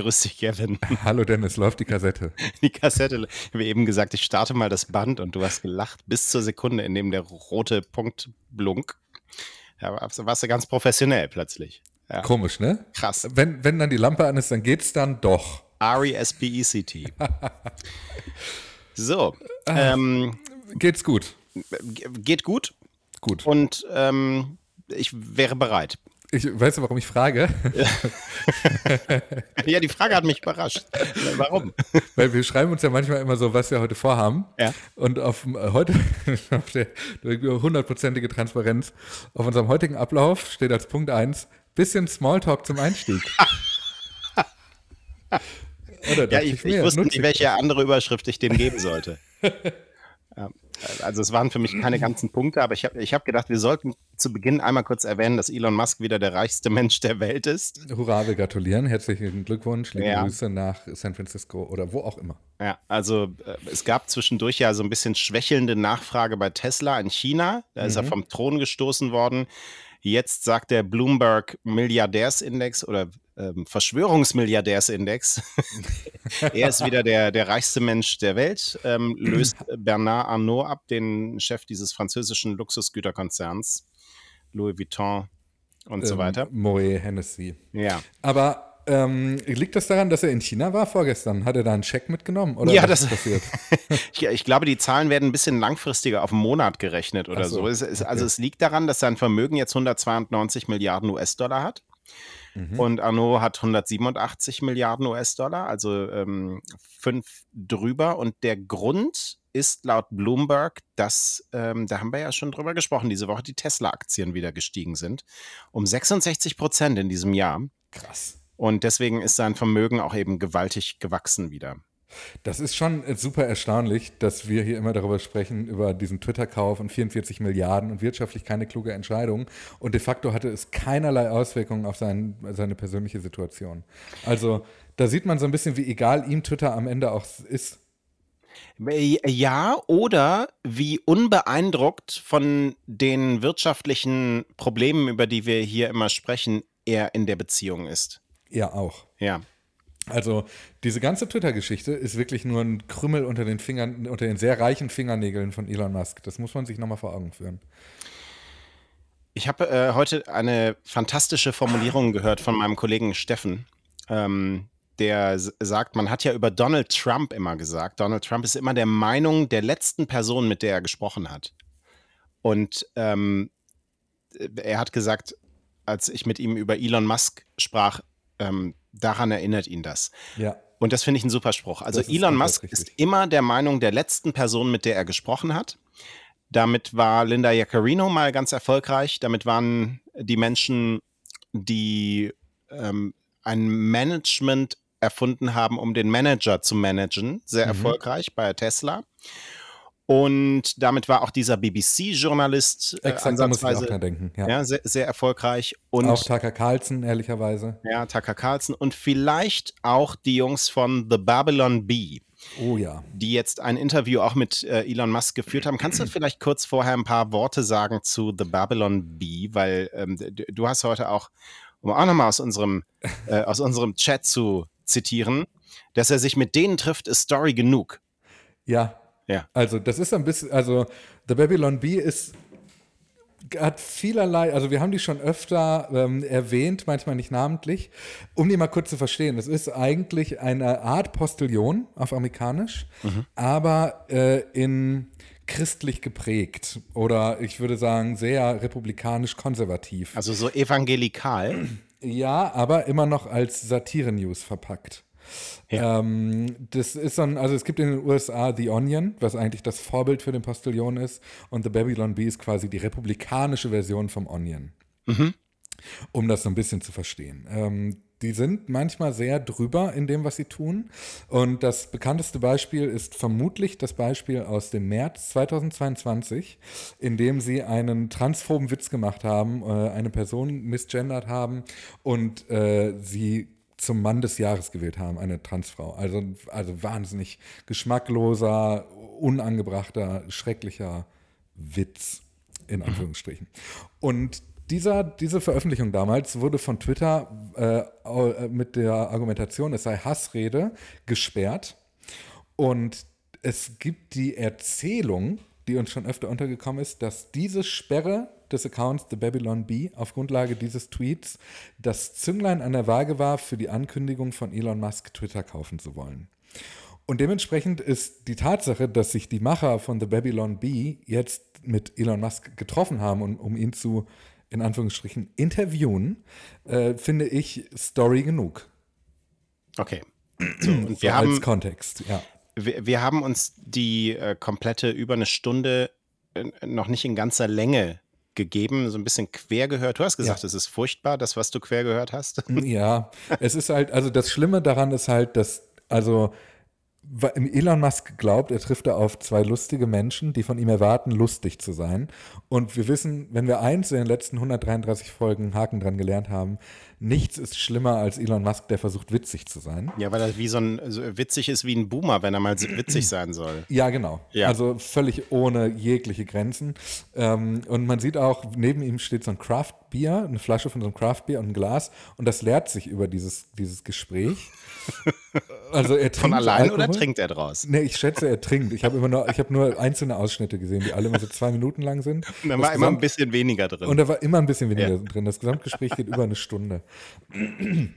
Grüß dich, Kevin. Hallo Dennis, läuft die Kassette? Die Kassette, ich habe eben gesagt, ich starte mal das Band und du hast gelacht bis zur Sekunde, in dem der rote Punkt blunk. Ja, warst du ganz professionell plötzlich. Ja. Komisch, ne? Krass. Wenn, wenn dann die Lampe an ist, dann geht's dann doch. R-E-S-P-E-C-T. so. Ähm, Geht's gut? geht gut Gut. und ähm, ich wäre bereit. Ich weißt du, warum ich frage? Ja, die Frage hat mich überrascht. Warum? Weil wir schreiben uns ja manchmal immer so, was wir heute vorhaben. Ja. Und auf dem- äh, heute, auf der hundertprozentige Transparenz, auf unserem heutigen Ablauf steht als Punkt 1, bisschen Smalltalk zum Einstieg. Oder Ja, ich, ich mir, wusste nicht, welche andere Überschrift ich dem geben sollte. Also es waren für mich keine ganzen Punkte, aber ich habe ich hab gedacht, wir sollten zu Beginn einmal kurz erwähnen, dass Elon Musk wieder der reichste Mensch der Welt ist. Hurra, wir gratulieren. Herzlichen Glückwunsch. Liebe Ja. Grüße nach San Francisco oder wo auch immer. Ja, also äh, es gab zwischendurch ja so ein bisschen schwächelnde Nachfrage bei Tesla in China. Da ist er vom Thron gestoßen worden. Jetzt sagt der Bloomberg Milliardärsindex oder ähm, Verschwörungsmilliardärsindex, er ist wieder der, der reichste Mensch der Welt, ähm, löst Bernard Arnault ab, den Chef dieses französischen Luxusgüterkonzerns, Louis Vuitton und so Ähm, weiter. Moet Hennessy. Ja. Aber ähm, liegt das daran, dass er in China war vorgestern? Hat er da einen Scheck mitgenommen? Oder Ja, das- passiert? Ich, ich glaube, die Zahlen werden ein bisschen langfristiger auf einen Monat gerechnet oder so, so. Es, es, Also okay. es liegt daran, dass sein Vermögen jetzt 192 Milliarden US-Dollar hat. Mhm. Und Arnaud hat 187 Milliarden US-Dollar, also ähm, fünf drüber. Und der Grund ist laut Bloomberg, dass, ähm, da haben wir ja schon drüber gesprochen, diese Woche die Tesla-Aktien wieder gestiegen sind. Um 66 Prozent in diesem Jahr. Krass. Und deswegen ist sein Vermögen auch eben gewaltig gewachsen wieder. Das ist schon äh, super erstaunlich, dass wir hier immer darüber sprechen, über diesen Twitter-Kauf und 44 Milliarden und wirtschaftlich keine kluge Entscheidung. Und de facto hatte es keinerlei Auswirkungen auf sein, seine persönliche Situation. Also da sieht man so ein bisschen, wie egal ihm Twitter am Ende auch ist. Ja, oder wie unbeeindruckt von den wirtschaftlichen Problemen, über die wir hier immer sprechen, er in der Beziehung ist. Er auch. Ja. Also diese ganze Twitter-Geschichte ist wirklich nur ein Krümmel unter den Fingern, unter den sehr reichen Fingernägeln von Elon Musk. Das muss man sich nochmal vor Augen führen. Ich habe äh, heute eine fantastische Formulierung gehört von meinem Kollegen Steffen. Ähm, der sagt, man hat ja über Donald Trump immer gesagt, Donald Trump ist immer der Meinung der letzten Person, mit der er gesprochen hat. Und ähm, er hat gesagt, als ich mit ihm über Elon Musk sprach, ähm, daran erinnert ihn das. Ja. Und das finde ich ein super Spruch. Also Das ist Elon komplett Musk richtig. ist immer der Meinung der letzten Person, mit der er gesprochen hat. Damit war Linda Jaccarino mal ganz erfolgreich. Damit waren die Menschen, die ähm, ein Management erfunden haben, um den Manager zu managen, sehr Mhm. erfolgreich bei Tesla. Und damit war auch dieser BBC-Journalist äh, Exakt, auch ansatzweise dran denken. Ja. ja, sehr, sehr erfolgreich. Und auch Tucker Carlson, ehrlicherweise. ja, Tucker Carlson und vielleicht auch die Jungs von The Babylon Bee, Oh ja. die jetzt ein Interview auch mit äh, Elon Musk geführt haben. Kannst du vielleicht kurz vorher ein paar Worte sagen zu The Babylon Bee? Weil ähm, du hast heute auch, um auch nochmal aus unserem, äh, aus unserem Chat zu zitieren, dass er sich mit denen trifft, ist Story genug. Ja. Ja. Also das ist ein bisschen, also The Babylon Bee ist hat vielerlei, also wir haben die schon öfter ähm, erwähnt, manchmal nicht namentlich, um die mal kurz zu verstehen. Das ist eigentlich eine Art Postillon auf Amerikanisch, aber äh, in christlich geprägt oder ich würde sagen sehr republikanisch-konservativ. Also so evangelikal. Ja, aber immer noch als Satire-News verpackt. Ja. Ähm, das ist so ein, also es gibt in den USA The Onion, was eigentlich das Vorbild für den Postillon ist, und The Babylon Bee ist quasi die republikanische Version vom Onion. Um das so ein bisschen zu verstehen. Ähm, die sind manchmal sehr drüber in dem, was sie tun. Und das bekannteste Beispiel ist vermutlich das Beispiel aus dem März 2022, in dem sie einen transphoben Witz gemacht haben, äh, eine Person misgendert haben und äh, sie zum Mann des Jahres gewählt haben, eine Transfrau. Also, also wahnsinnig geschmackloser, unangebrachter, schrecklicher Witz, in Anführungsstrichen. Und dieser, diese Veröffentlichung damals wurde von Twitter äh, mit der Argumentation, es sei Hassrede, gesperrt. Und es gibt die Erzählung, die uns schon öfter untergekommen ist, dass diese Sperre des Accounts The Babylon Bee auf Grundlage dieses Tweets das Zünglein an der Waage war für die Ankündigung von Elon Musk, Twitter kaufen zu wollen. Und dementsprechend ist die Tatsache, dass sich die Macher von The Babylon Bee jetzt mit Elon Musk getroffen haben, um, um ihn zu, in Anführungsstrichen, interviewen, äh, finde ich Story genug. Okay. So, und so wir als haben, Kontext, ja. Wir, wir haben uns die äh, komplette über eine Stunde äh, noch nicht in ganzer Länge gegeben, so ein bisschen quer gehört. Du hast gesagt, es ist furchtbar, das, was du quer gehört hast. Ja, es ist halt, also das Schlimme daran ist halt, dass, also Elon Musk glaubt, er trifft da auf zwei lustige Menschen, die von ihm erwarten, lustig zu sein. Und wir wissen, wenn wir eins in den letzten 133 Folgen Haken dran gelernt haben, nichts ist schlimmer als Elon Musk, der versucht, witzig zu sein. Ja, weil er wie so ein so witzig ist wie ein Boomer, wenn er mal witzig sein soll. Ja, genau. Ja. Also völlig ohne jegliche Grenzen. Ähm, und man sieht auch, neben ihm steht so ein Craft Bier, eine Flasche von so einem Craft Bier und ein Glas. Und das leert sich über dieses, dieses Gespräch. Also er trinkt Von allein Alkohol. oder trinkt er draus? Nee, ich schätze, er trinkt. Ich habe immer nur, ich habe nur einzelne Ausschnitte gesehen, die alle immer so zwei Minuten lang sind. Und da war immer ein bisschen weniger drin. Und da war immer ein bisschen weniger ja. drin. Das Gesamtgespräch geht über eine Stunde.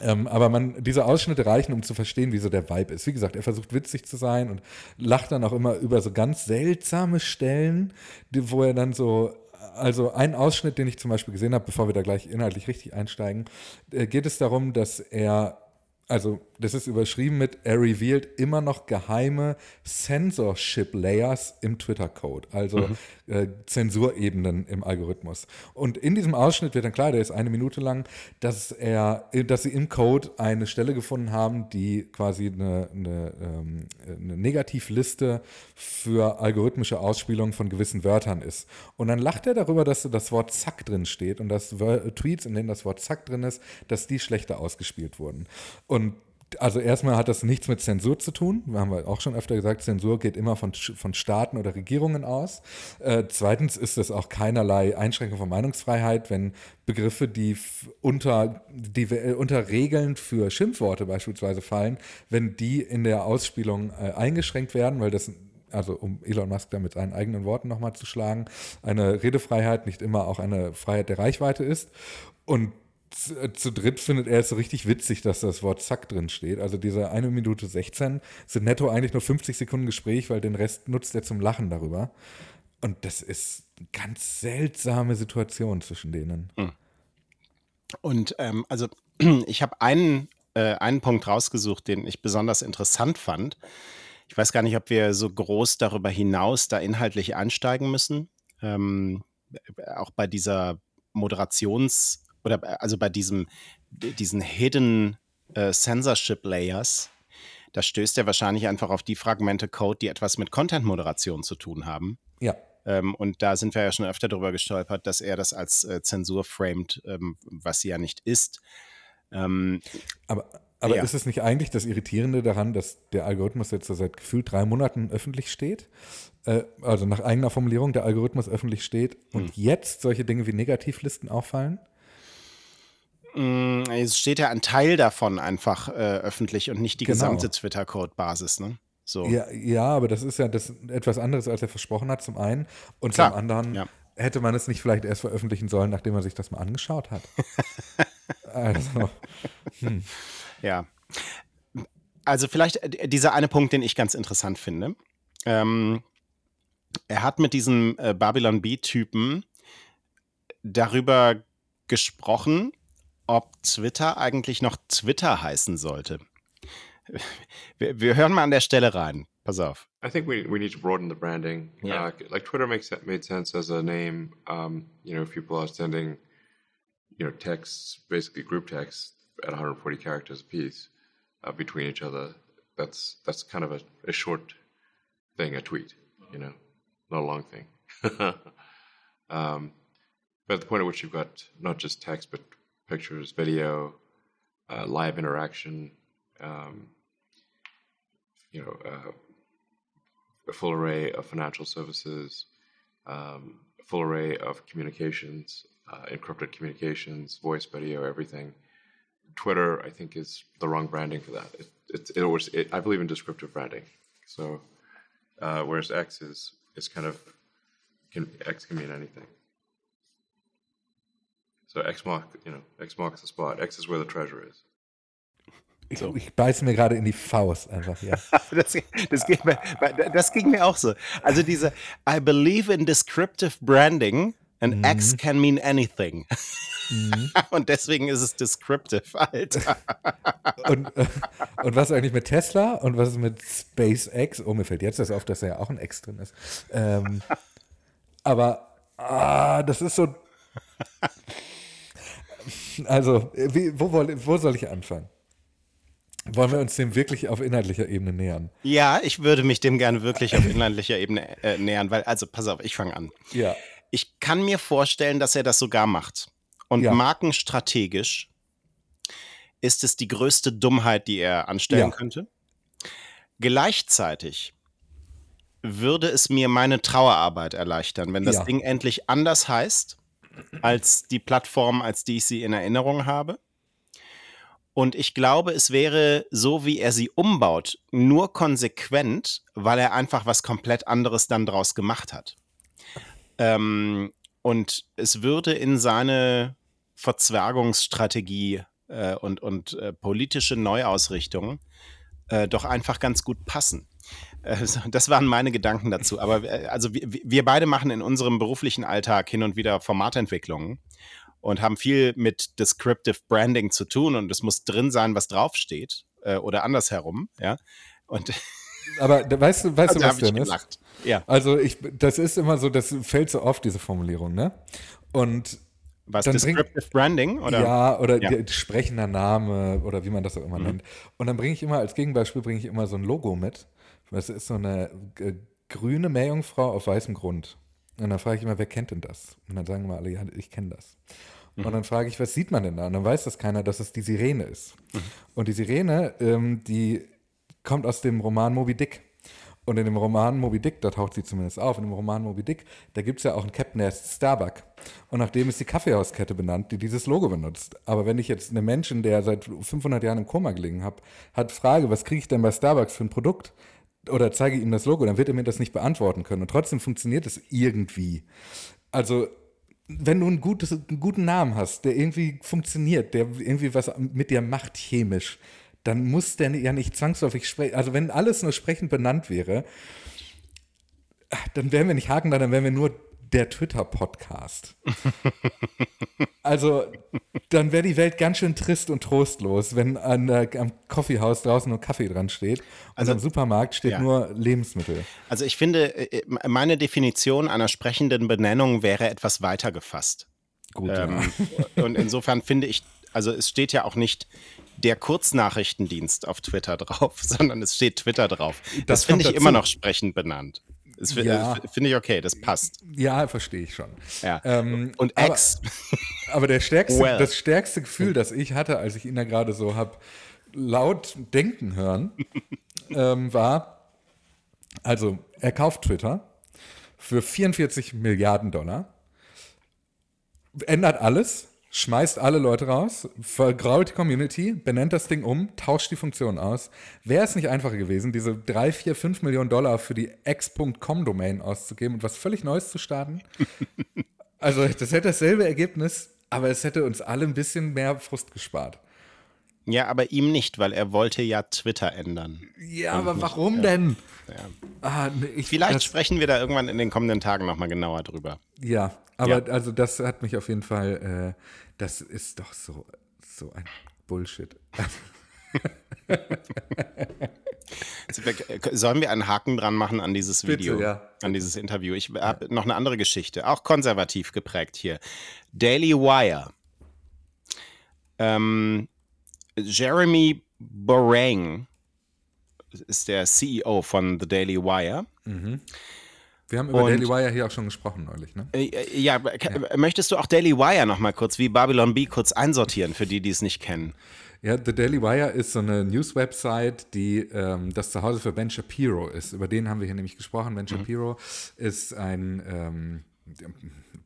Ähm, aber man, diese Ausschnitte reichen, um zu verstehen, wie so der Vibe ist. Wie gesagt, er versucht witzig zu sein und lacht dann auch immer über so ganz seltsame Stellen, die, wo er dann so also ein Ausschnitt, den ich zum Beispiel gesehen habe, bevor wir da gleich inhaltlich richtig einsteigen, äh, geht es darum, dass er also das ist überschrieben mit, er revealed immer noch geheime Censorship Layers im Twitter-Code, also mhm. äh, Zensurebenen im Algorithmus. Und in diesem Ausschnitt wird dann klar, der ist eine Minute lang, dass er, dass sie im Code eine Stelle gefunden haben, die quasi eine, eine, ähm, eine Negativliste für algorithmische Ausspielung von gewissen Wörtern ist. Und dann lacht er darüber, dass das Wort Zack drin steht und dass Tweets, in denen das Wort Zack drin ist, dass die schlechter ausgespielt wurden. Und also erstmal hat das nichts mit Zensur zu tun. Wir haben auch schon öfter gesagt, Zensur geht immer von, von Staaten oder Regierungen aus. Äh, zweitens ist es auch keinerlei Einschränkung von Meinungsfreiheit, wenn Begriffe, die unter, die äh, unter Regeln für Schimpfworte beispielsweise fallen, wenn die in der Ausspielung äh, eingeschränkt werden, weil das also um Elon Musk da mit seinen eigenen Worten nochmal zu schlagen, eine Redefreiheit nicht immer auch eine Freiheit der Reichweite ist. Und zu, äh, zu, dritt findet er es so richtig witzig, dass das Wort Zack drin steht. Also diese eine Minute 16 sind netto eigentlich nur 50 Sekunden Gespräch, weil den Rest nutzt er zum Lachen darüber. Und das ist eine ganz seltsame Situation zwischen denen. Hm. Und ähm, also ich habe einen, äh, einen Punkt rausgesucht, den ich besonders interessant fand. Ich weiß gar nicht, ob wir so groß darüber hinaus da inhaltlich einsteigen müssen. Ähm, auch bei dieser Moderations- oder äh, also bei diesem, diesen Hidden äh, Censorship Layers, da stößt er wahrscheinlich einfach auf die Fragmente Code, die etwas mit Content-Moderation zu tun haben. Ja. Ähm, und da sind wir ja schon öfter darüber gestolpert, dass er das als äh, Zensur framed, ähm, was sie ja nicht ist. Ähm, aber aber ja. ist es nicht eigentlich das Irritierende daran, dass der Algorithmus jetzt seit gefühlt drei Monaten öffentlich steht? Äh, also nach eigener Formulierung der Algorithmus öffentlich steht und hm. jetzt solche Dinge wie Negativlisten auffallen? Mm, es steht ja ein Teil davon einfach äh, öffentlich und nicht die genau. gesamte Twitter-Code-Basis, ne? So. Ja, ja, aber das ist ja das etwas anderes, als er versprochen hat, zum einen. Und Klar, zum anderen ja. hätte man es nicht vielleicht erst veröffentlichen sollen, nachdem man sich das mal angeschaut hat. also. Hm. Ja. Also vielleicht äh, dieser eine Punkt, den ich ganz interessant finde. Ähm, er hat mit diesem äh, Babylon B-Typen darüber gesprochen, ob Twitter eigentlich noch Twitter heißen sollte. Wir, wir hören mal an der Stelle rein. Pass auf. I think we, we need to broaden the branding. Yeah. Uh, like Twitter makes made sense as a name. Um, you know, if people are sending, you know, texts, basically group texts at 140 characters a piece uh, between each other, that's that's kind of a, a short thing, a tweet. You know, not a long thing. um, but at the point at which you've got not just text but pictures, video, uh, live interaction, um, you know, uh, a full array of financial services, um, a full array of communications, uh, encrypted communications, voice, video, everything. Twitter, I think, is the wrong branding for that. It, it, it always, it, I believe in descriptive branding. So, uh, whereas X is is kind of can, X can mean anything. So X mark, you know, X marks the spot. X is where the treasure is. Ich, so. ich beiße mir gerade in die Faust einfach, ja. das, das, ging mir, das, ging mir, auch so. Also diese I believe in descriptive branding and mhm. X can mean anything. Mhm. Und deswegen ist es descriptive, Alter. und, äh, und was eigentlich mit Tesla und was ist mit SpaceX? Oh, mir fällt jetzt das auf, dass da ja auch ein X drin ist. Ähm, aber ah, das ist so. Also, wie, wo, wo soll ich anfangen? Wollen wir uns dem wirklich auf inhaltlicher Ebene nähern? Ja, ich würde mich dem gerne wirklich auf inhaltlicher Ebene äh, nähern, weil, also pass auf, ich fange an. Ja. Ich kann mir vorstellen, dass er das sogar macht. Und ja. markenstrategisch ist es die größte Dummheit, die er anstellen ja. könnte. Gleichzeitig würde es mir meine Trauerarbeit erleichtern, wenn das ja. Ding endlich anders heißt als die Plattform, als die ich sie in Erinnerung habe. Und ich glaube, es wäre so, wie er sie umbaut, nur konsequent, weil er einfach was komplett anderes dann draus gemacht hat. Ähm, und es würde in seine Verzwergungsstrategie äh, und, und äh, politische Neuausrichtung äh, doch einfach ganz gut passen. Äh, das waren meine Gedanken dazu. Aber äh, also wir, wir beide machen in unserem beruflichen Alltag hin und wieder Formatentwicklungen und haben viel mit Descriptive Branding zu tun und es muss drin sein, was draufsteht äh, oder andersherum, ja. Und aber weißt du, weißt du, was denn ist? Ja. Also ich, das ist immer so, das fällt so oft, diese Formulierung, ne? Und was, dann Descriptive bring, Branding? Oder? Ja, oder ja. sprechender Name oder wie man das auch immer mhm. nennt. Und dann bringe ich immer, als Gegenbeispiel bringe ich immer so ein Logo mit. Das ist so eine äh, grüne Meerjungfrau auf weißem Grund. Und dann frage ich immer, wer kennt denn das? Und dann sagen wir alle, ja, ich kenne das. Mhm. Und dann frage ich, was sieht man denn da? Und dann weiß das keiner, dass es die Sirene ist. Mhm. Und die Sirene, ähm, die kommt aus dem Roman Moby Dick. Und in dem Roman Moby Dick, da taucht sie zumindest auf, in dem Roman Moby Dick, da gibt es ja auch einen Captain, der heißt Starbuck. Und nach dem ist die Kaffeehauskette benannt, die dieses Logo benutzt. Aber wenn ich jetzt einen Menschen, der seit 500 Jahren im Koma gelegen hat, frage, was kriege ich denn bei Starbucks für ein Produkt? Oder zeige ihm das Logo, dann wird er mir das nicht beantworten können. Und trotzdem funktioniert es irgendwie. Also, wenn du ein gutes, einen guten Namen hast, der irgendwie funktioniert, der irgendwie was mit dir macht chemisch, dann muss der ja nicht zwangsläufig sprechen. Also, wenn alles nur sprechend benannt wäre, dann wären wir nicht Haken da, dann wären wir nur der Twitter-Podcast. also, dann wäre die Welt ganz schön trist und trostlos, wenn an der, am Coffeehouse draußen nur Kaffee dran steht. Also am Supermarkt steht ja. nur Lebensmittel. Also ich finde, äh, äh, meine Definition einer sprechenden Benennung wäre etwas weiter gefasst. Gut. Ähm, ja. Und insofern finde ich, also es steht ja auch nicht der Kurznachrichtendienst auf Twitter drauf, sondern es steht Twitter drauf. Das, das finde ich dazu. immer noch sprechend benannt. Das ja. finde ich okay, das passt. Ja, verstehe ich schon. Ja. Ähm, und X. Aber, aber der stärkste, well. das stärkste Gefühl, das ich hatte, als ich ihn da gerade so habe laut denken hören, ähm, war, also er kauft Twitter für 44 Milliarden Dollar, ändert alles, schmeißt alle Leute raus, vergrault die Community, benennt das Ding um, tauscht die Funktion aus. Wäre es nicht einfacher gewesen, diese 3, 4, 5 Millionen Dollar für die x.com-Domain auszugeben und was völlig Neues zu starten? also, das hätte dasselbe Ergebnis, aber es hätte uns alle ein bisschen mehr Frust gespart. Ja, aber ihm nicht, weil er wollte ja Twitter ändern. Ja, aber nicht, warum ja. denn? Ja. Ah, ich, Vielleicht sprechen wir da irgendwann in den kommenden Tagen nochmal genauer drüber. Ja, aber ja. also das hat mich auf jeden Fall, äh, das ist doch so, so ein Bullshit. Sollen wir einen Haken dran machen an dieses Video, Bitte, ja. an dieses Interview? Ich habe ja. noch eine andere Geschichte, auch konservativ geprägt hier. Daily Wire. Ähm, Jeremy Borang ist der CEO von The Daily Wire. Mhm. Wir haben über und, Daily Wire hier auch schon gesprochen neulich, ne? Äh, äh ja, ja, möchtest du auch Daily Wire nochmal kurz, wie Babylon B, kurz einsortieren, für die, die es nicht kennen? Ja, The Daily Wire ist so eine News-Website, die ähm, das Zuhause für Ben Shapiro ist. Über den haben wir hier nämlich gesprochen. Ben mhm. Shapiro ist ein ähm,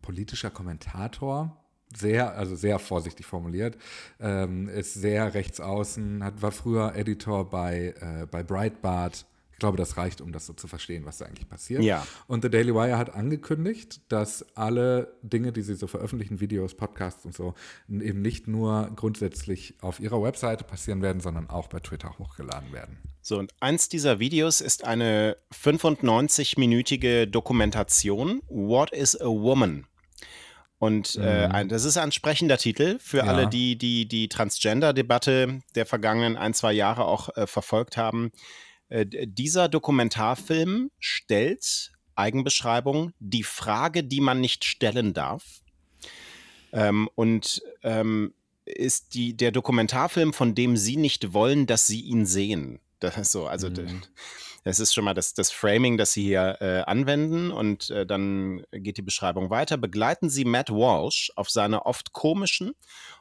politischer Kommentator, sehr, also sehr vorsichtig formuliert, ähm, ist sehr rechts außen, hat, war früher Editor bei, äh, bei Breitbart, glaube, das reicht, um das so zu verstehen, was da eigentlich passiert. Ja. Und The Daily Wire hat angekündigt, dass alle Dinge, die sie so veröffentlichen, Videos, Podcasts und so, eben nicht nur grundsätzlich auf ihrer Webseite passieren werden, sondern auch bei Twitter hochgeladen werden. So, und eins dieser Videos ist eine 95-minütige Dokumentation, What is a Woman? Und äh, mhm. das ist ein sprechender Titel für ja. alle, die die, die Transgender-Debatte der vergangenen ein, zwei Jahre auch äh, verfolgt haben. Äh, dieser Dokumentarfilm stellt Eigenbeschreibung die Frage, die man nicht stellen darf. Ähm, und ähm, ist die, der Dokumentarfilm, von dem Sie nicht wollen, dass Sie ihn sehen. Das ist so, also mhm. Das ist schon mal das, das Framing, das Sie hier äh, anwenden und äh, dann geht die Beschreibung weiter. Begleiten Sie Matt Walsh auf seiner oft komischen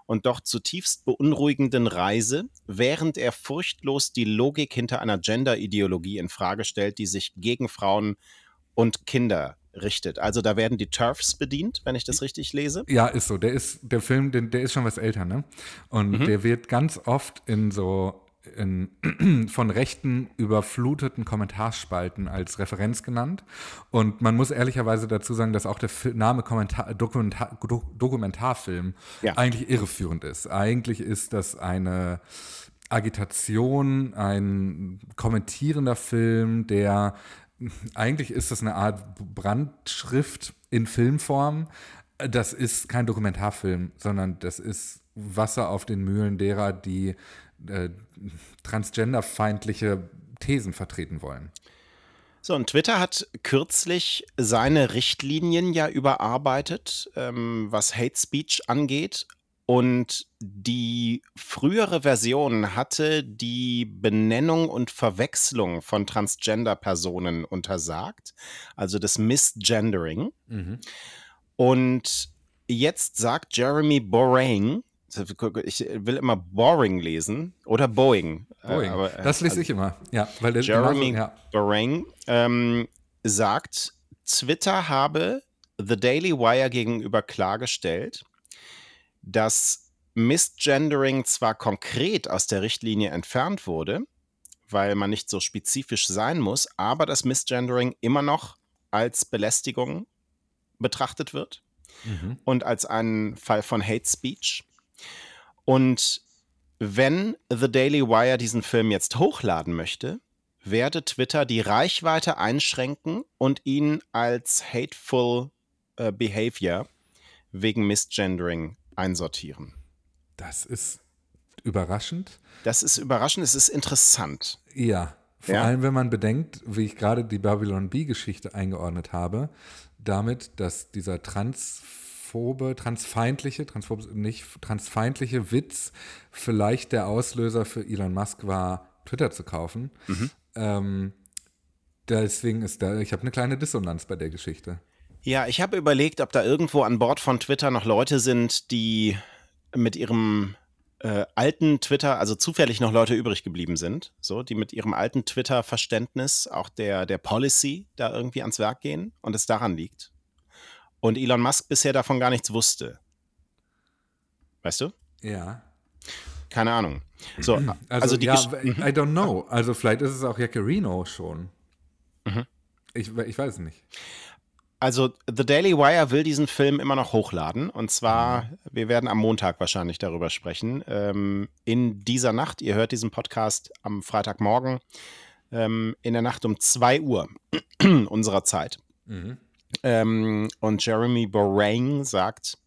und doch zutiefst beunruhigenden Reise, während er furchtlos die Logik hinter einer Gender-Ideologie in Frage stellt, die sich gegen Frauen und Kinder richtet. Also da werden die Turfs bedient, wenn ich das richtig lese. Ja, ist so. Der ist der Film, der, ist schon was älter, ne? Und mhm. der wird ganz oft in so in, von rechten überfluteten Kommentarspalten als Referenz genannt. Und man muss ehrlicherweise dazu sagen, dass auch der Name Kommentar, Dokumentar, Dokumentarfilm ja. eigentlich irreführend ist. Eigentlich ist das eine Agitation, ein kommentierender Film, der eigentlich ist das eine Art Brandschrift in Filmform. Das ist kein Dokumentarfilm, sondern das ist Wasser auf den Mühlen derer, die äh, transgenderfeindliche Thesen vertreten wollen. So, und Twitter hat kürzlich seine Richtlinien ja überarbeitet, ähm, was Hate Speech angeht. Und die frühere Version hatte die Benennung und Verwechslung von Transgender-Personen untersagt, also das Misgendering. Mhm. Und jetzt sagt Jeremy Borang, ich will immer Boring lesen oder Boeing. Äh, Boeing. Aber, äh, das lese also ich immer. Ja, weil der Jeremy ja. Boring ähm, sagt, Twitter habe The Daily Wire gegenüber klargestellt, dass Misgendering zwar konkret aus der Richtlinie entfernt wurde, weil man nicht so spezifisch sein muss, aber dass Misgendering immer noch als Belästigung betrachtet wird mhm. und als ein Fall von Hate Speech. Und wenn The Daily Wire diesen Film jetzt hochladen möchte, werde Twitter die Reichweite einschränken und ihn als hateful äh, behavior wegen Misgendering einsortieren. Das ist überraschend. Das ist überraschend, es ist interessant. Ja, vor ja? allem wenn man bedenkt, wie ich gerade die Babylon B-Geschichte eingeordnet habe, damit, dass dieser Trans transphobe, transfeindliche, transphobe, nicht transfeindliche Witz vielleicht der Auslöser für Elon Musk war, Twitter zu kaufen. Mhm. Ähm, deswegen ist da, ich habe eine kleine Dissonanz bei der Geschichte. Ja, ich habe überlegt, ob da irgendwo an Bord von Twitter noch Leute sind, die mit ihrem äh, alten Twitter, also zufällig noch Leute übrig geblieben sind, so, die mit ihrem alten Twitter-Verständnis auch der, der Policy da irgendwie ans Werk gehen und es daran liegt und Elon Musk bisher davon gar nichts wusste. Weißt du? Ja. Keine Ahnung. So, also, also die ja, I don't know. Also vielleicht ist es auch Jaccarino schon. Mhm. Ich, ich weiß es nicht. Also The Daily Wire will diesen Film immer noch hochladen. Und zwar, mhm. wir werden am Montag wahrscheinlich darüber sprechen. Ähm, in dieser Nacht, ihr hört diesen Podcast am Freitagmorgen, ähm, in der Nacht um 2 Uhr unserer Zeit. Mhm. Ähm, und Jeremy Borang sagt,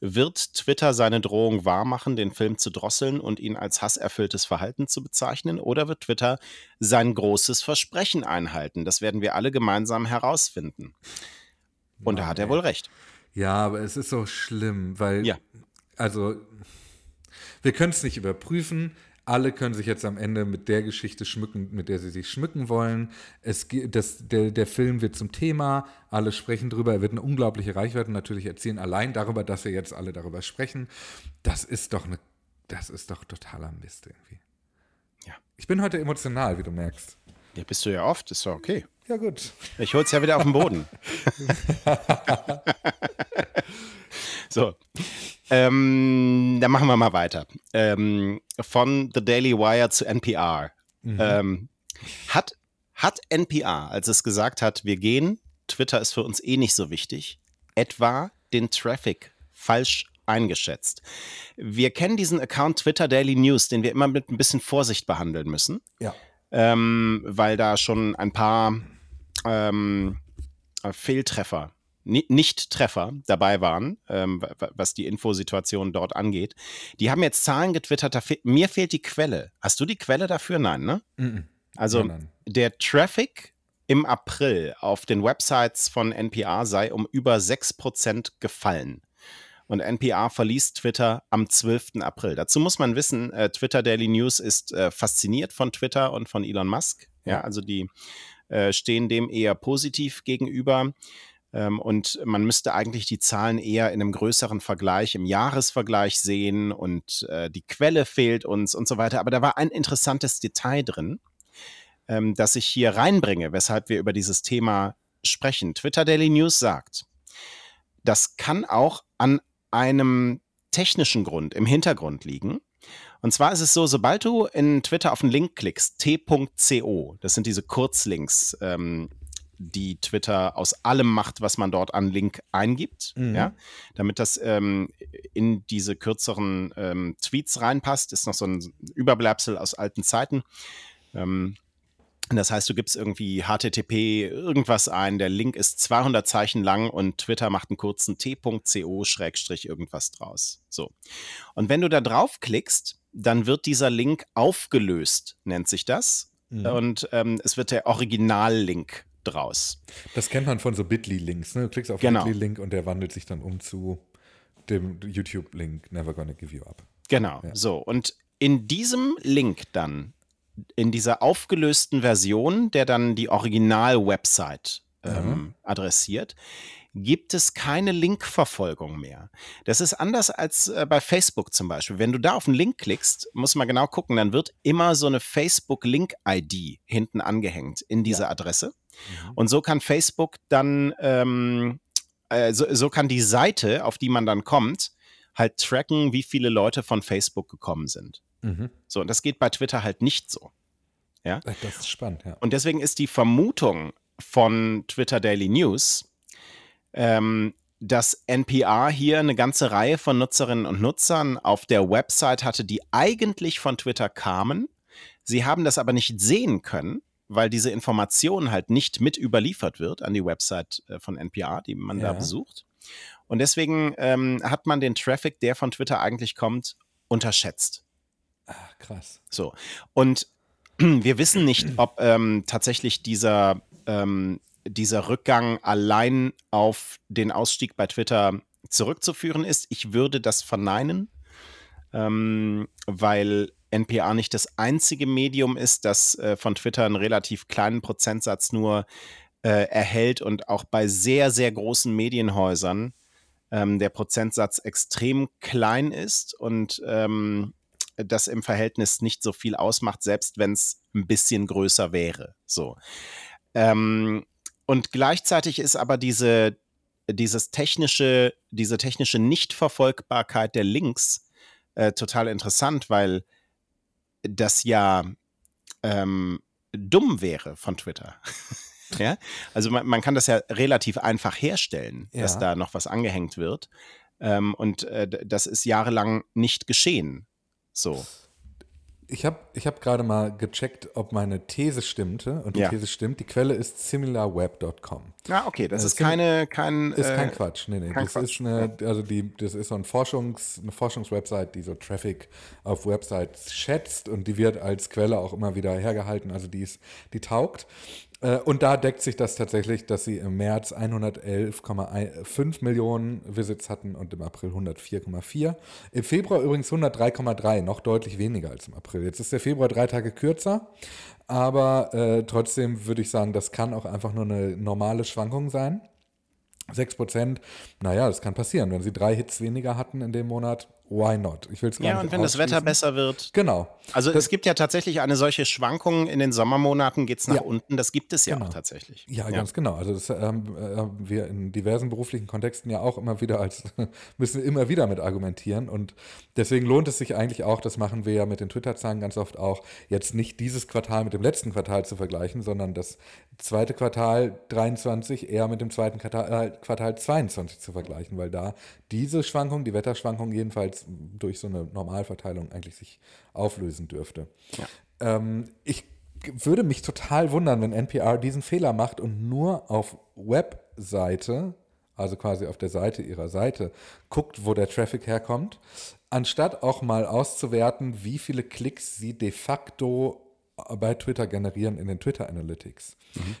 wird Twitter seine Drohung wahrmachen, den Film zu drosseln und ihn als hasserfülltes Verhalten zu bezeichnen? Oder wird Twitter sein großes Versprechen einhalten? Das werden wir alle gemeinsam herausfinden. Und da hat er wohl recht. Ja, aber es ist so schlimm, weil, ja. also, wir können es nicht überprüfen. Alle können sich jetzt am Ende mit der Geschichte schmücken, mit der sie sich schmücken wollen. Es, das, der, der Film wird zum Thema, alle sprechen drüber, er wird eine unglaubliche Reichweite natürlich erzielen, allein darüber, dass wir jetzt alle darüber sprechen. Das ist doch eine, das ist doch totaler Mist irgendwie. Ja. Ich bin heute emotional, wie du merkst. Ja, bist du ja oft, ist doch okay. Ja, gut. Ich hol's ja wieder auf den Boden. so. Ähm, dann machen wir mal weiter. Ähm, von The Daily Wire zu NPR. Mhm. Ähm, hat, hat NPR, als es gesagt hat, wir gehen, Twitter ist für uns eh nicht so wichtig, etwa den Traffic falsch eingeschätzt. Wir kennen diesen Account Twitter Daily News, den wir immer mit ein bisschen Vorsicht behandeln müssen. Ja. Ähm, weil da schon ein paar ähm, Fehltreffer nicht-Treffer dabei waren, ähm, was die Infosituation dort angeht. Die haben jetzt Zahlen getwittert, fe mir fehlt die Quelle. Hast du die Quelle dafür? Nein, ne? -mm. Also nein, nein. der Traffic im April auf den Websites von NPR sei um über 6% gefallen. Und NPR verließ Twitter am 12. April. Dazu muss man wissen, äh, Twitter Daily News ist äh, fasziniert von Twitter und von Elon Musk. Ja, also die äh, stehen dem eher positiv gegenüber. Ähm, und man müsste eigentlich die Zahlen eher in einem größeren Vergleich, im Jahresvergleich sehen und äh, die Quelle fehlt uns und so weiter. Aber da war ein interessantes Detail drin, ähm, das ich hier reinbringe, weshalb wir über dieses Thema sprechen. Twitter Daily News sagt, das kann auch an einem technischen Grund im Hintergrund liegen. Und zwar ist es so, sobald du in Twitter auf einen Link klickst, t.co, das sind diese Kurzlinks, ähm, die Twitter aus allem macht, was man dort an Link eingibt, mhm. ja, damit das ähm, in diese kürzeren ähm, Tweets reinpasst, ist noch so ein Überbleibsel aus alten Zeiten. Ähm, das heißt, du gibst irgendwie HTTP irgendwas ein, der Link ist 200 Zeichen lang und Twitter macht einen kurzen t.co schrägstrich irgendwas draus. So. Und wenn du da draufklickst, dann wird dieser Link aufgelöst, nennt sich das. Mhm. Und ähm, es wird der Original-Link draus. Das kennt man von so Bitly-Links. Ne? Du klickst auf genau. Bitly-Link und der wandelt sich dann um zu dem YouTube-Link Never Gonna Give You Up. Genau, ja. so. Und in diesem Link dann, in dieser aufgelösten Version, der dann die Original-Website ähm, mhm. adressiert, gibt es keine Linkverfolgung mehr. Das ist anders als äh, bei Facebook zum Beispiel. Wenn du da auf einen Link klickst, muss man genau gucken, dann wird immer so eine Facebook-Link-ID hinten angehängt in dieser ja. Adresse. Mhm. Und so kann Facebook dann, ähm, äh, so, so kann die Seite, auf die man dann kommt, halt tracken, wie viele Leute von Facebook gekommen sind. Mhm. So, und das geht bei Twitter halt nicht so. Ja? Das ist spannend, ja. Und deswegen ist die Vermutung von Twitter Daily News, ähm, dass NPR hier eine ganze Reihe von Nutzerinnen und Nutzern auf der Website hatte, die eigentlich von Twitter kamen. Sie haben das aber nicht sehen können, weil diese Information halt nicht mit überliefert wird an die Website äh, von NPR, die man ja. da besucht. Und deswegen ähm, hat man den Traffic, der von Twitter eigentlich kommt, unterschätzt. Ach, krass. So. Und wir wissen nicht, ob ähm, tatsächlich dieser, ähm, dieser Rückgang allein auf den Ausstieg bei Twitter zurückzuführen ist. Ich würde das verneinen, ähm, weil NPR nicht das einzige Medium ist, das äh, von Twitter einen relativ kleinen Prozentsatz nur äh, erhält und auch bei sehr, sehr großen Medienhäusern ähm, der Prozentsatz extrem klein ist und ähm, das im Verhältnis nicht so viel ausmacht, selbst wenn es ein bisschen größer wäre. So. Ähm, und gleichzeitig ist aber diese, dieses technische, diese technische Nichtverfolgbarkeit der Links äh, total interessant, weil das ja ähm, dumm wäre von Twitter. ja, also man, man, kann das ja relativ einfach herstellen, ja. dass da noch was angehängt wird. Ähm, und äh, das ist jahrelang nicht geschehen. So. Ich habe ich hab gerade mal gecheckt, ob meine These stimmte. Und die ja. These stimmt. Die Quelle ist similarweb.com. Ah, okay. Das äh, ist keine, kein. Ist kein äh, Quatsch. Nee, nee. das Quatsch. ist eine, also die, das ist so ein Forschungs, eine Forschungswebsite, die so Traffic auf Websites schätzt und die wird als Quelle auch immer wieder hergehalten. Also die ist, die taugt. Äh, und da deckt sich das tatsächlich, dass sie im März 111,5 Millionen Visits hatten und im April 104,4. Im Februar übrigens 103,3, noch deutlich weniger als im April. Jetzt ist der Februar drei Tage kürzer, aber äh, trotzdem würde ich sagen, das kann auch einfach nur eine normale Schwankung sein. 6 Prozent, naja, das kann passieren. Wenn sie drei Hits weniger hatten in dem Monat why not? Ich will es gar Ja, nicht und wenn das Wetter besser wird. Genau. Also Das- es gibt ja tatsächlich eine solche Schwankung in den Sommermonaten, geht es nach Ja. unten. Das gibt es ja Genau. auch tatsächlich. Ja, ganz genau. Also das ähm, äh, haben wir in diversen beruflichen Kontexten ja auch immer wieder als müssen immer wieder mit argumentieren und deswegen lohnt es sich eigentlich auch, das machen wir ja mit den Twitter-Zahlen ganz oft auch, jetzt nicht dieses Quartal mit dem letzten Quartal zu vergleichen, sondern das zweite Quartal 23 eher mit dem zweiten Quartal, äh, Quartal 22 zu vergleichen, weil da diese Schwankung, die Wetterschwankung jedenfalls durch so eine Normalverteilung eigentlich sich auflösen dürfte. Ähm, ich würde mich total wundern, wenn NPR diesen Fehler macht und nur auf Webseite, also quasi auf der Seite ihrer Seite, guckt, wo der Traffic herkommt, anstatt auch mal auszuwerten, wie viele Klicks sie de facto bei Twitter generieren in den Twitter Analytics.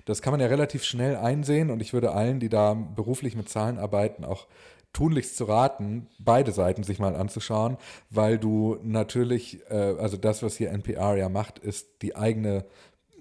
Das kann man ja relativ schnell einsehen und ich würde allen, die da beruflich mit Zahlen arbeiten, auch tunlichst zu raten, beide Seiten sich mal anzuschauen, weil du natürlich, äh, also das, was hier NPR ja macht, ist die eigene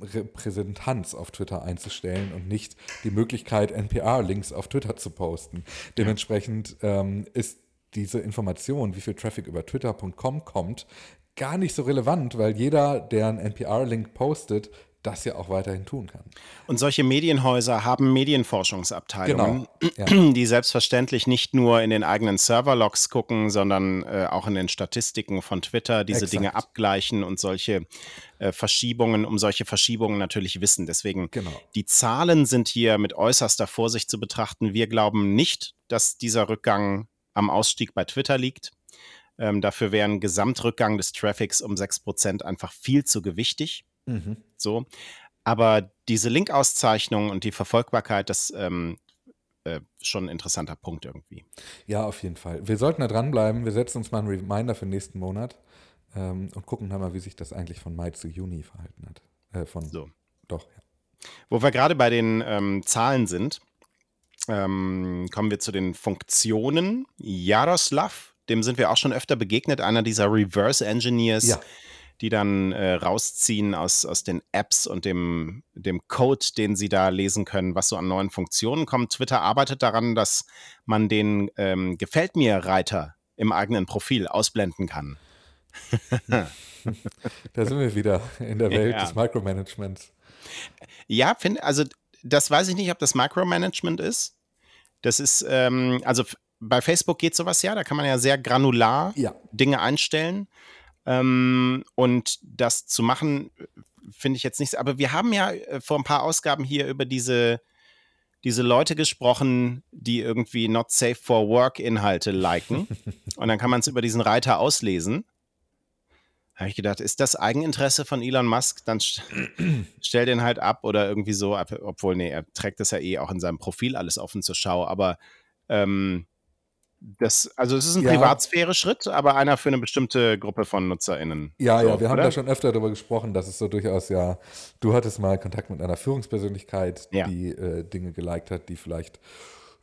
Repräsentanz auf Twitter einzustellen und nicht die Möglichkeit, NPR-Links auf Twitter zu posten. Dementsprechend ähm, ist diese Information, wie viel Traffic über twitter.com kommt, gar nicht so relevant, weil jeder, der einen NPR-Link postet, das ja auch weiterhin tun kann. Und solche Medienhäuser haben Medienforschungsabteilungen, Genau, ja. die selbstverständlich nicht nur in den eigenen Serverlogs gucken, sondern äh, auch in den Statistiken von Twitter diese Exakt. Dinge abgleichen und solche äh, Verschiebungen, um solche Verschiebungen natürlich wissen. Deswegen, Genau. die Zahlen sind hier mit äußerster Vorsicht zu betrachten. Wir glauben nicht, dass dieser Rückgang am Ausstieg bei Twitter liegt. Ähm, dafür wäre ein Gesamtrückgang des Traffics um 6% einfach viel zu gewichtig. Mhm. So. Aber diese Link-Auszeichnung und die Verfolgbarkeit, das ähm, äh, schon ein interessanter Punkt irgendwie. Ja, auf jeden Fall. Wir sollten da dranbleiben. Wir setzen uns mal einen Reminder für nächsten Monat ähm, und gucken dann mal, wie sich das eigentlich von Mai zu Juni verhalten hat. Äh, von, So. Doch, ja. Wo wir gerade bei den ähm, Zahlen sind, ähm, kommen wir zu den Funktionen. Jaroslav, dem sind wir auch schon öfter begegnet, einer dieser Reverse Engineers, Ja. Die dann äh, rausziehen aus, aus den Apps und dem, dem Code, den sie da lesen können, was so an neuen Funktionen kommt. Twitter arbeitet daran, dass man den ähm, Gefällt mir-Reiter im eigenen Profil ausblenden kann. Da sind wir wieder in der Welt Ja. des Micromanagements. Ja, finde, also das weiß ich nicht, ob das Micromanagement ist. Das ist, ähm, also bei Facebook geht sowas ja, da kann man ja sehr granular Ja. Dinge einstellen. Ähm, und das zu machen, finde ich jetzt nicht. Aber wir haben ja äh, vor ein paar Ausgaben hier über diese, diese Leute gesprochen, die irgendwie Not Safe for Work Inhalte liken. und dann kann man es über diesen Reiter auslesen. Habe ich gedacht, ist das Eigeninteresse von Elon Musk? Dann st stell den halt ab oder irgendwie so, obwohl, nee, er trägt das ja eh auch in seinem Profil alles offen zur Schau, aber ähm, das, also es ist ein Ja. Privatsphäre-Schritt, aber einer für eine bestimmte Gruppe von NutzerInnen. Ja, So, ja, wir haben oder? da schon öfter darüber gesprochen, dass es so durchaus ja, du hattest mal Kontakt mit einer Führungspersönlichkeit, Ja. die äh, Dinge geliked hat, die vielleicht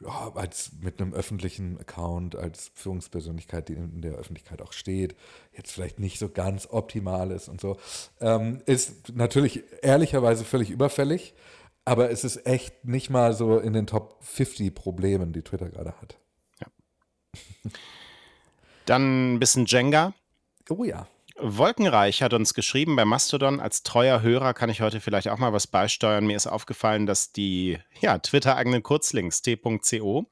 ja, als mit einem öffentlichen Account, als Führungspersönlichkeit, die in der Öffentlichkeit auch steht, jetzt vielleicht nicht so ganz optimal ist und so. Ähm, ist natürlich ehrlicherweise völlig überfällig, aber es ist echt nicht mal so in den Top 50 Problemen, die Twitter gerade hat. Dann ein bisschen Jenga. Oh ja. Wolkenreich hat uns geschrieben bei Mastodon. Als treuer Hörer kann ich heute vielleicht auch mal was beisteuern. Mir ist aufgefallen, dass die ja, Twitter-eigenen Kurzlinks t.co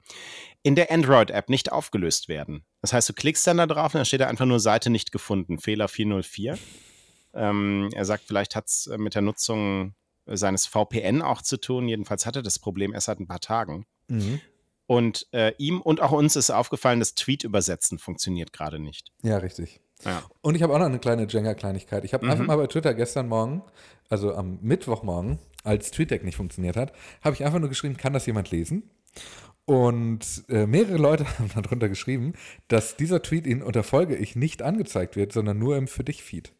in der Android-App nicht aufgelöst werden. Das heißt, du klickst dann da drauf und dann steht da einfach nur Seite nicht gefunden, Fehler 404. Ähm, er sagt, vielleicht hat es mit der Nutzung seines VPN auch zu tun. Jedenfalls hatte das Problem erst seit ein paar Tagen. Mhm. Und äh, ihm und auch uns ist aufgefallen, das Tweet-Übersetzen funktioniert gerade nicht. Ja, richtig. Ja. Und ich habe auch noch eine kleine Jenga-Kleinigkeit. Ich habe Mhm. einfach mal bei Twitter gestern Morgen, also am Mittwochmorgen, als TweetDeck nicht funktioniert hat, habe ich einfach nur geschrieben, kann das jemand lesen? Und äh, mehrere Leute haben darunter geschrieben, dass dieser Tweet ihnen unter Folge ich nicht angezeigt wird, sondern nur im Für dich-Feed.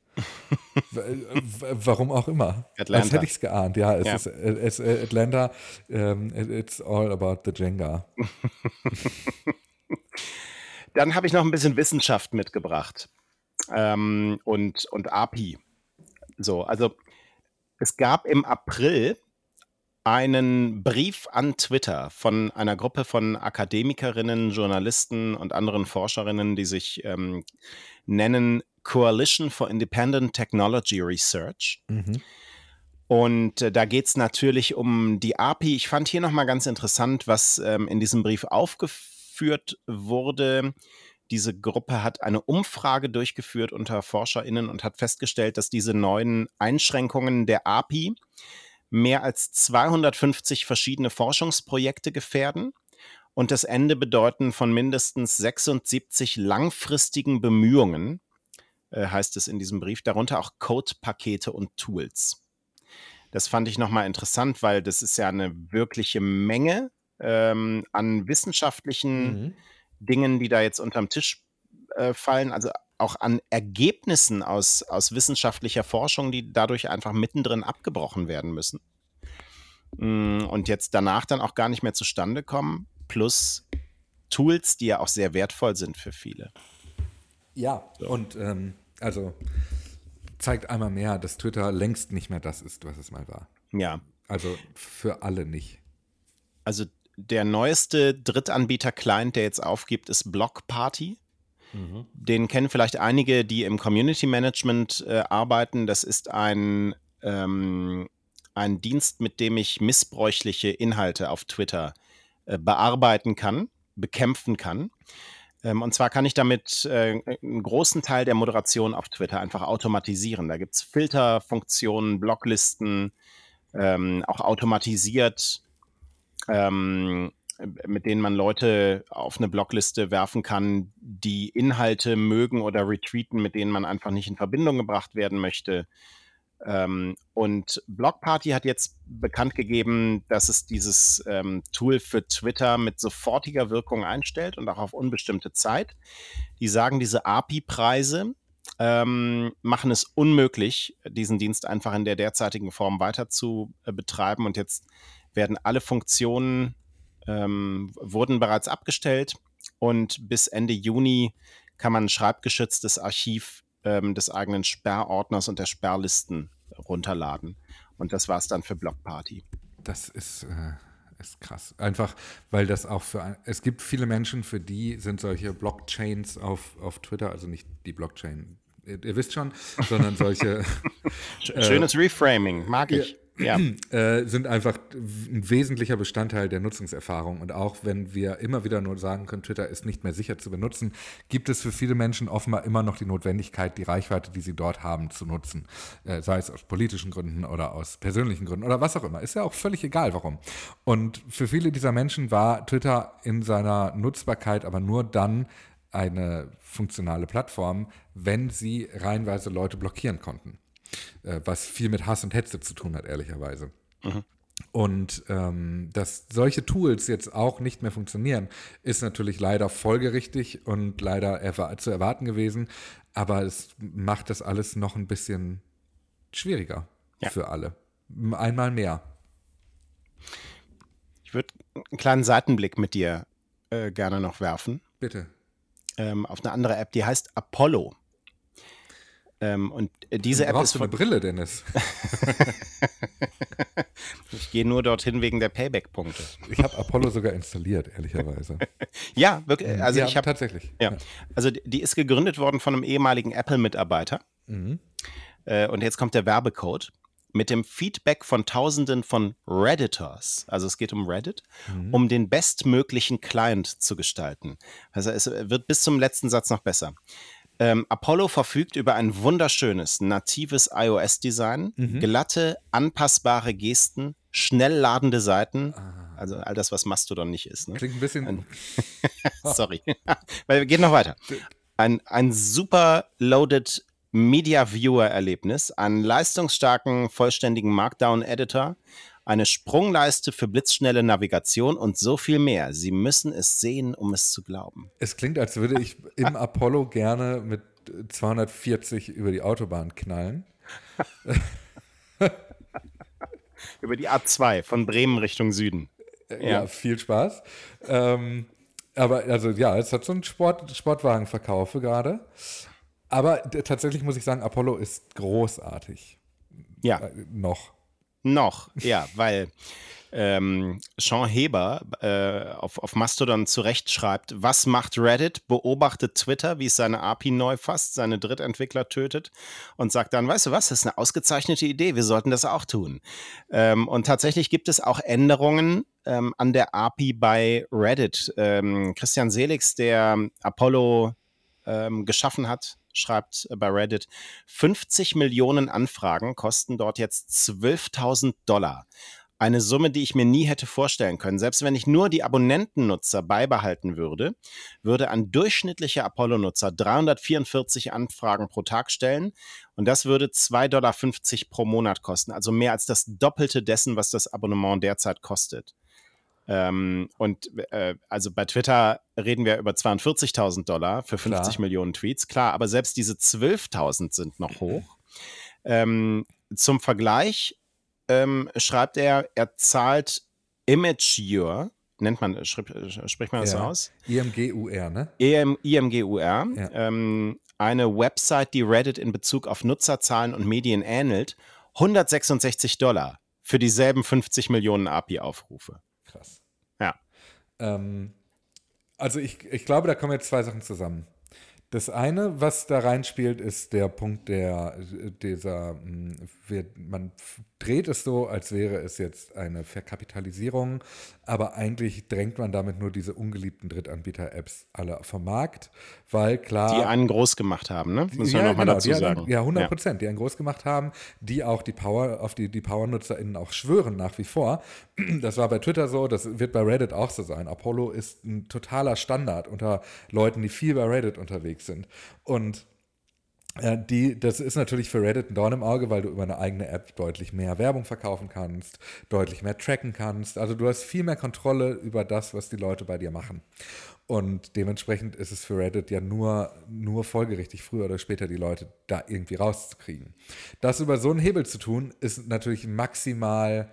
Warum auch immer. Atlanta. Als hätte ich es geahnt. Ja, es Ja. ist es, äh, Atlanta. ähm, it- it's all about the Jenga. Dann habe ich noch ein bisschen Wissenschaft mitgebracht ähm, und, und API. So, also es gab im April einen Brief an Twitter von einer Gruppe von Akademikerinnen, Journalisten und anderen Forscherinnen, die sich ähm, nennen Coalition for Independent Technology Research. Mhm. Und äh, da geht es natürlich um die API. Ich fand hier nochmal ganz interessant, was ähm, in diesem Brief aufgeführt wurde. Diese Gruppe hat eine Umfrage durchgeführt unter ForscherInnen und hat festgestellt, dass diese neuen Einschränkungen der API mehr als 250 verschiedene Forschungsprojekte gefährden und das Ende bedeuten von mindestens 76 langfristigen Bemühungen, heißt es in diesem Brief, darunter auch Code-Pakete und Tools. Das fand ich nochmal interessant, weil das ist ja eine wirkliche Menge ähm, an wissenschaftlichen mhm. Dingen, die da jetzt unterm Tisch äh, fallen. Also auch an Ergebnissen aus, aus wissenschaftlicher Forschung, die dadurch einfach mittendrin abgebrochen werden müssen. Mm, und jetzt danach dann auch gar nicht mehr zustande kommen, plus Tools, die ja auch sehr wertvoll sind für viele. Ja, so. und ähm, also zeigt einmal mehr, dass Twitter längst nicht mehr das ist, was es mal war. Ja. Also für alle nicht. Also der neueste Drittanbieter-Client, der jetzt aufgibt, ist Block Party. Mhm. Den kennen vielleicht einige, die im Community Management äh, arbeiten. Das ist ein, ähm, ein Dienst, mit dem ich missbräuchliche Inhalte auf Twitter äh, bearbeiten kann, bekämpfen kann. Ähm, und zwar kann ich damit äh, einen großen Teil der Moderation auf Twitter einfach automatisieren. Da gibt es Filterfunktionen, Blocklisten, ähm, auch automatisiert ähm, mit denen man Leute auf eine Blockliste werfen kann, die Inhalte mögen oder retweeten, mit denen man einfach nicht in Verbindung gebracht werden möchte. Ähm, und Blockparty hat jetzt bekannt gegeben, dass es dieses ähm, Tool für Twitter mit sofortiger Wirkung einstellt und auch auf unbestimmte Zeit. Die sagen, diese API-Preise ähm, machen es unmöglich, diesen Dienst einfach in der derzeitigen Form weiter zu äh, betreiben. Und jetzt werden alle Funktionen ähm, wurden bereits abgestellt und bis Ende Juni kann man ein schreibgeschütztes Archiv ähm, des eigenen Sperrordners und der Sperrlisten runterladen. Und das war es dann für Blockparty. Das ist, äh, ist krass. Einfach, weil das auch für, es gibt viele Menschen, für die sind solche Blockchains auf, auf Twitter, also nicht die Blockchain, ihr, ihr wisst schon, sondern solche. Schönes äh, Reframing, mag ich ja. äh, sind einfach ein wesentlicher Bestandteil der Nutzungserfahrung. Und auch wenn wir immer wieder nur sagen können, Twitter ist nicht mehr sicher zu benutzen, gibt es für viele Menschen offenbar immer noch die Notwendigkeit, die Reichweite, die sie dort haben, zu nutzen. Äh, sei es aus politischen Gründen oder aus persönlichen Gründen oder was auch immer. Ist ja auch völlig egal, warum. Und für viele dieser Menschen war Twitter in seiner Nutzbarkeit aber nur dann eine funktionale Plattform, wenn sie reihenweise Leute blockieren konnten. Äh, was viel mit Hass und Hetze zu tun hat, ehrlicherweise. Mhm. Und ähm, dass solche Tools jetzt auch nicht mehr funktionieren, ist natürlich leider folgerichtig und leider erwa zu erwarten gewesen. Aber es macht das alles noch ein bisschen schwieriger ja. für alle. Einmal mehr. Ich würde einen kleinen Seitenblick mit dir äh, gerne noch werfen. Bitte. Ähm, auf eine andere App, die heißt Apollo. Ähm, und diese App ist von eine Brille, Dennis. ich gehe nur dorthin wegen der Payback-Punkte. Ich habe Apollo sogar installiert, ehrlicherweise. ja, wirklich. Mhm. Also ja, ich habe tatsächlich. Ja, ja, also die ist gegründet worden von einem ehemaligen Apple-Mitarbeiter. Mhm. Äh, und jetzt kommt der Werbecode mit dem Feedback von Tausenden von Redditors, also es geht um Reddit, mhm. um den bestmöglichen Client zu gestalten. Also es wird bis zum letzten Satz noch besser. Ähm, Apollo verfügt über ein wunderschönes, natives iOS-Design, mhm. glatte, anpassbare Gesten, schnell ladende Seiten. Ah. Also all das, was Mastodon nicht ist. Ne? Klingt ein bisschen. Sorry. Weil wir gehen noch weiter. Ein, ein super loaded Media Viewer Erlebnis, einen leistungsstarken, vollständigen Markdown-Editor, eine Sprungleiste für blitzschnelle Navigation und so viel mehr. Sie müssen es sehen, um es zu glauben. Es klingt, als würde ich im Apollo gerne mit 240 über die Autobahn knallen. über die A2 von Bremen Richtung Süden. Ja, ja viel Spaß. Ähm, aber also ja, es hat so einen Sport, Sportwagenverkauf gerade. Aber tatsächlich muss ich sagen, Apollo ist großartig. Ja. Äh, noch. Noch, ja, weil ähm, Sean Heber äh, auf, auf Mastodon zurecht schreibt, was macht Reddit? Beobachtet Twitter, wie es seine API neu fasst, seine Drittentwickler tötet und sagt dann, weißt du was, das ist eine ausgezeichnete Idee, wir sollten das auch tun. Ähm, und tatsächlich gibt es auch Änderungen ähm, an der API bei Reddit. Ähm, Christian Selix, der Apollo ähm, geschaffen hat, schreibt bei Reddit, 50 Millionen Anfragen kosten dort jetzt 12.000 Dollar eine Summe, die ich mir nie hätte vorstellen können. Selbst wenn ich nur die Abonnentennutzer beibehalten würde, würde ein durchschnittlicher Apollo-Nutzer 344 Anfragen pro Tag stellen und das würde 2,50 Dollar pro Monat kosten, also mehr als das Doppelte dessen, was das Abonnement derzeit kostet. Ähm, und äh, also bei Twitter reden wir über 42.000 Dollar für 50 Klar. Millionen Tweets. Klar, aber selbst diese 12.000 sind noch hoch. Ähm, zum Vergleich, ähm, schreibt er, er zahlt Imageur, nennt man, schrieb, spricht man das ja. aus? IMGUR, ne? EM, IMGUR. Ja. Ähm, eine Website, die Reddit in Bezug auf Nutzerzahlen und Medien ähnelt, 166 Dollar für dieselben 50 Millionen API-Aufrufe. Krass. Ja. Ähm, also ich, ich glaube, da kommen jetzt zwei Sachen zusammen. Das eine, was da reinspielt, ist der Punkt der, dieser, hm, man dreht es so, als wäre es jetzt eine Verkapitalisierung, aber eigentlich drängt man damit nur diese ungeliebten Drittanbieter-Apps alle vom Markt, weil klar. Die einen groß gemacht haben, ne? Muss man ja, nochmal genau, dazu sagen. Einen, ja, 100 Prozent, ja. die einen groß gemacht haben, die auch die Power, auf die die Power-NutzerInnen auch schwören nach wie vor. Das war bei Twitter so, das wird bei Reddit auch so sein. Apollo ist ein totaler Standard unter Leuten, die viel bei Reddit unterwegs sind. Und ja, die, das ist natürlich für Reddit ein Dorn im Auge, weil du über eine eigene App deutlich mehr Werbung verkaufen kannst, deutlich mehr tracken kannst. Also du hast viel mehr Kontrolle über das, was die Leute bei dir machen. Und dementsprechend ist es für Reddit ja nur, nur folgerichtig, früher oder später die Leute da irgendwie rauszukriegen. Das über so einen Hebel zu tun, ist natürlich maximal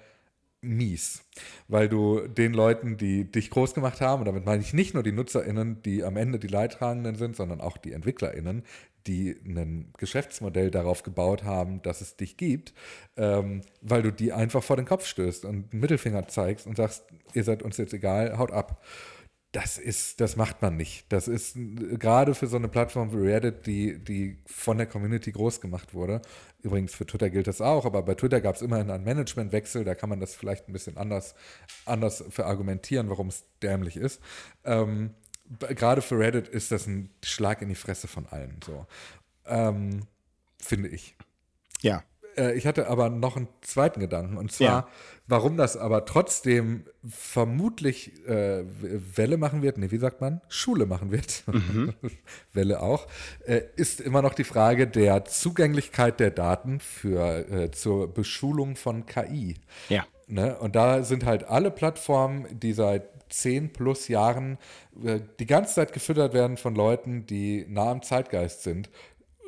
mies, weil du den Leuten, die dich groß gemacht haben, und damit meine ich nicht nur die NutzerInnen, die am Ende die Leidtragenden sind, sondern auch die EntwicklerInnen, die ein Geschäftsmodell darauf gebaut haben, dass es dich gibt, ähm, weil du die einfach vor den Kopf stößt und einen Mittelfinger zeigst und sagst, ihr seid uns jetzt egal, haut ab. Das ist, das macht man nicht. Das ist gerade für so eine Plattform wie Reddit, die, die von der Community groß gemacht wurde. Übrigens für Twitter gilt das auch, aber bei Twitter gab es immerhin einen Managementwechsel, da kann man das vielleicht ein bisschen anders, anders verargumentieren, warum es dämlich ist. Ähm, gerade für Reddit ist das ein Schlag in die Fresse von allen. So. Ähm, finde ich. Ja. Äh, ich hatte aber noch einen zweiten Gedanken und zwar, ja. warum das aber trotzdem vermutlich äh, Welle machen wird, nee, wie sagt man? Schule machen wird. Mhm. Welle auch, äh, ist immer noch die Frage der Zugänglichkeit der Daten für, äh, zur Beschulung von KI. Ja. Ne? Und da sind halt alle Plattformen, die seit zehn plus Jahren äh, die ganze Zeit gefüttert werden von Leuten, die nah am Zeitgeist sind,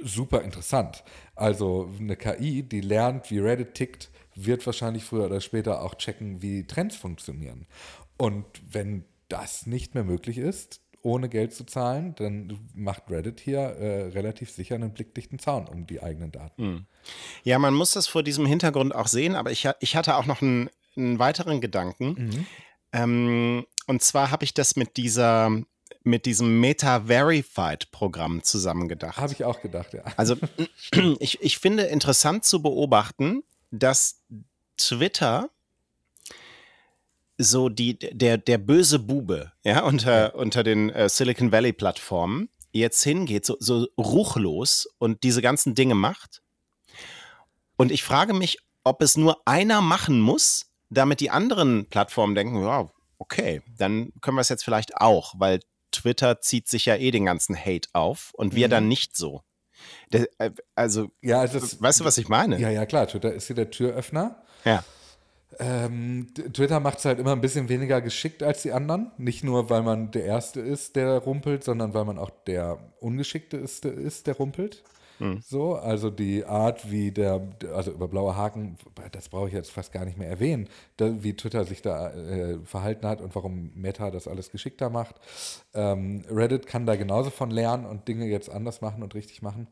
super interessant. Also eine KI, die lernt, wie Reddit tickt, wird wahrscheinlich früher oder später auch checken, wie Trends funktionieren. Und wenn das nicht mehr möglich ist, ohne Geld zu zahlen, dann macht Reddit hier äh, relativ sicher einen blickdichten Zaun um die eigenen Daten. Hm. Ja, man muss das vor diesem Hintergrund auch sehen, aber ich, ich hatte auch noch einen, einen weiteren Gedanken. Mhm. Ähm, und zwar habe ich das mit dieser mit diesem Meta-Verified-Programm zusammengedacht. Habe ich auch gedacht, ja. Also ich, ich finde interessant zu beobachten, dass Twitter so die, der, der böse Bube, ja, unter, ja. unter den äh, Silicon Valley-Plattformen jetzt hingeht, so, so ruchlos und diese ganzen Dinge macht. Und ich frage mich, ob es nur einer machen muss, damit die anderen Plattformen denken, ja, okay, dann können wir es jetzt vielleicht auch, weil Twitter zieht sich ja eh den ganzen Hate auf und wir mhm. dann nicht so. Der, äh, also, ja, das, weißt du, was ich meine? Ja, ja, klar. Twitter ist hier der Türöffner. Ja. Ähm, Twitter macht es halt immer ein bisschen weniger geschickt als die anderen. Nicht nur, weil man der Erste ist, der rumpelt, sondern weil man auch der Ungeschickte ist, der rumpelt. Mhm. So, also die Art, wie der, also über blaue Haken, das brauche ich jetzt fast gar nicht mehr erwähnen, da, wie Twitter sich da äh, verhalten hat und warum Meta das alles geschickter macht. Ähm, Reddit kann da genauso von lernen und Dinge jetzt anders machen und richtig machen.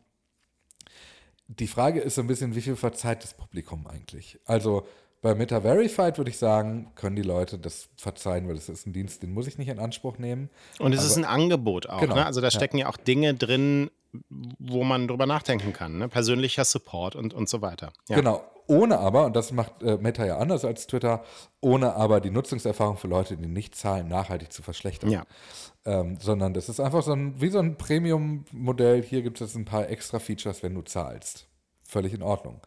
Die Frage ist so ein bisschen, wie viel verzeiht das Publikum eigentlich? Also Bei Meta Verified würde ich sagen, können die Leute das verzeihen, weil das ist ein Dienst, den muss ich nicht in Anspruch nehmen. Und es ist ein Angebot auch. Genau, Ne? Also da ja. stecken ja. auch Dinge drin, wo man drüber nachdenken kann. Ne? Persönlicher Support und, und so weiter. Ja. Genau. Ohne aber, und das macht äh, Meta ja anders als Twitter, ohne aber die Nutzungserfahrung für Leute, die nicht zahlen, nachhaltig zu verschlechtern. Ja. Ähm, sondern das ist einfach so ein, wie so ein Premium-Modell. Hier gibt es ein paar extra Features, wenn du zahlst. Völlig in Ordnung.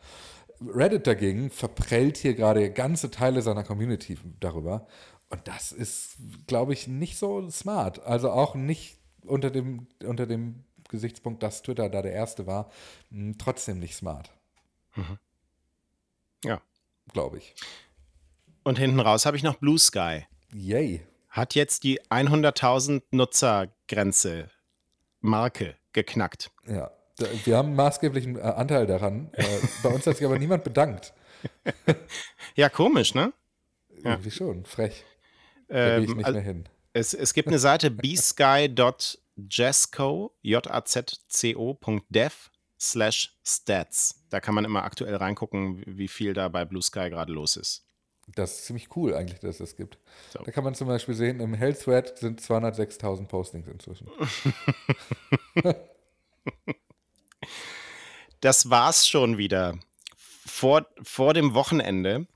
Reddit dagegen verprellt hier gerade ganze Teile seiner Community darüber. Und das ist, glaube ich, nicht so smart. Also auch nicht unter dem, unter dem Gesichtspunkt, dass Twitter da der Erste war, mh, trotzdem nicht smart. Ja. Glaube ich. Und hinten raus habe ich noch Blue Sky. Yay. Hat jetzt die 100.000 Nutzergrenze, Marke geknackt. Ja. Wir haben einen maßgeblichen äh, Anteil daran. Äh, bei uns hat sich aber niemand bedankt. Ja, komisch, ne? Ja. Irgendwie schon. Frech. Da gehe ich Ähm, nicht also mehr hin. es, es gibt eine Seite bsky.jasco, j-a-z-c-o.dev slash stats. Da kann man immer aktuell reingucken, wie- wie viel da bei Blue Sky gerade los ist. Das ist ziemlich cool eigentlich, dass es das gibt. So. Da kann man zum Beispiel sehen, im Health Thread sind 206.000 Postings inzwischen. Das war's schon wieder. Vor, vor dem Wochenende.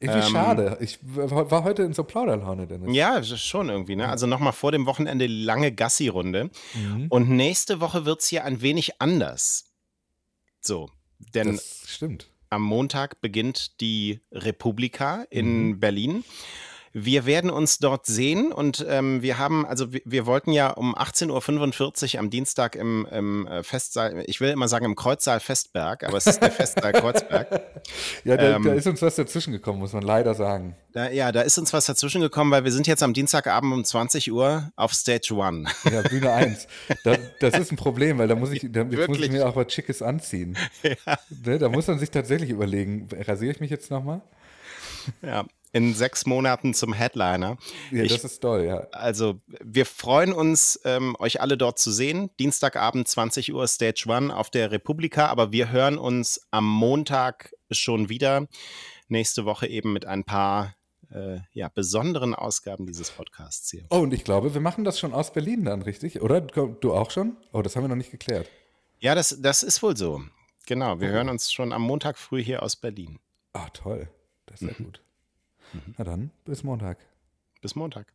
Irgendwie Ähm, schade. Ich war heute in so Plauderlaune, Dennis. Ja, schon irgendwie, ne? Also nochmal vor dem Wochenende lange Gassi-Runde. Mhm. Und nächste Woche wird's hier ein wenig anders. So, denn Das stimmt. am Montag beginnt die Republika in Mhm. Berlin. Wir werden uns dort sehen und ähm, wir haben, also wir, wir wollten ja um 18.45 Uhr am Dienstag im, im äh, Festsaal, ich will immer sagen im Kreuzsaal Festberg, aber es ist der Festsaal Kreuzberg. Ja, da, Ähm, da ist uns was dazwischen gekommen, muss man leider sagen. Da, ja, da ist uns was dazwischen gekommen, weil wir sind jetzt am Dienstagabend um 20 Uhr auf Stage One. Ja, Bühne 1. Da, das ist ein Problem, weil da muss ich, da, muss ich mir auch was Schickes anziehen. Ne, da muss man sich tatsächlich überlegen, rasiere ich mich jetzt nochmal? Ja, in sechs Monaten zum Headliner. Ja, Ich- das ist toll, ja. Also, wir freuen uns, ähm, euch alle dort zu sehen. Dienstagabend 20 Uhr Stage One auf der Republika, aber wir hören uns am Montag schon wieder. Nächste Woche eben mit ein paar äh, ja, besonderen Ausgaben dieses Podcasts hier. Oh, und ich glaube, wir machen das schon aus Berlin dann, richtig? Oder? Du auch schon? Oh, das haben wir noch nicht geklärt. Ja, das, das ist wohl so. Genau, wir hören uns schon am Montag früh hier aus Berlin. Ah, toll. Das ist sehr gut. Na dann, bis Montag. Bis Montag.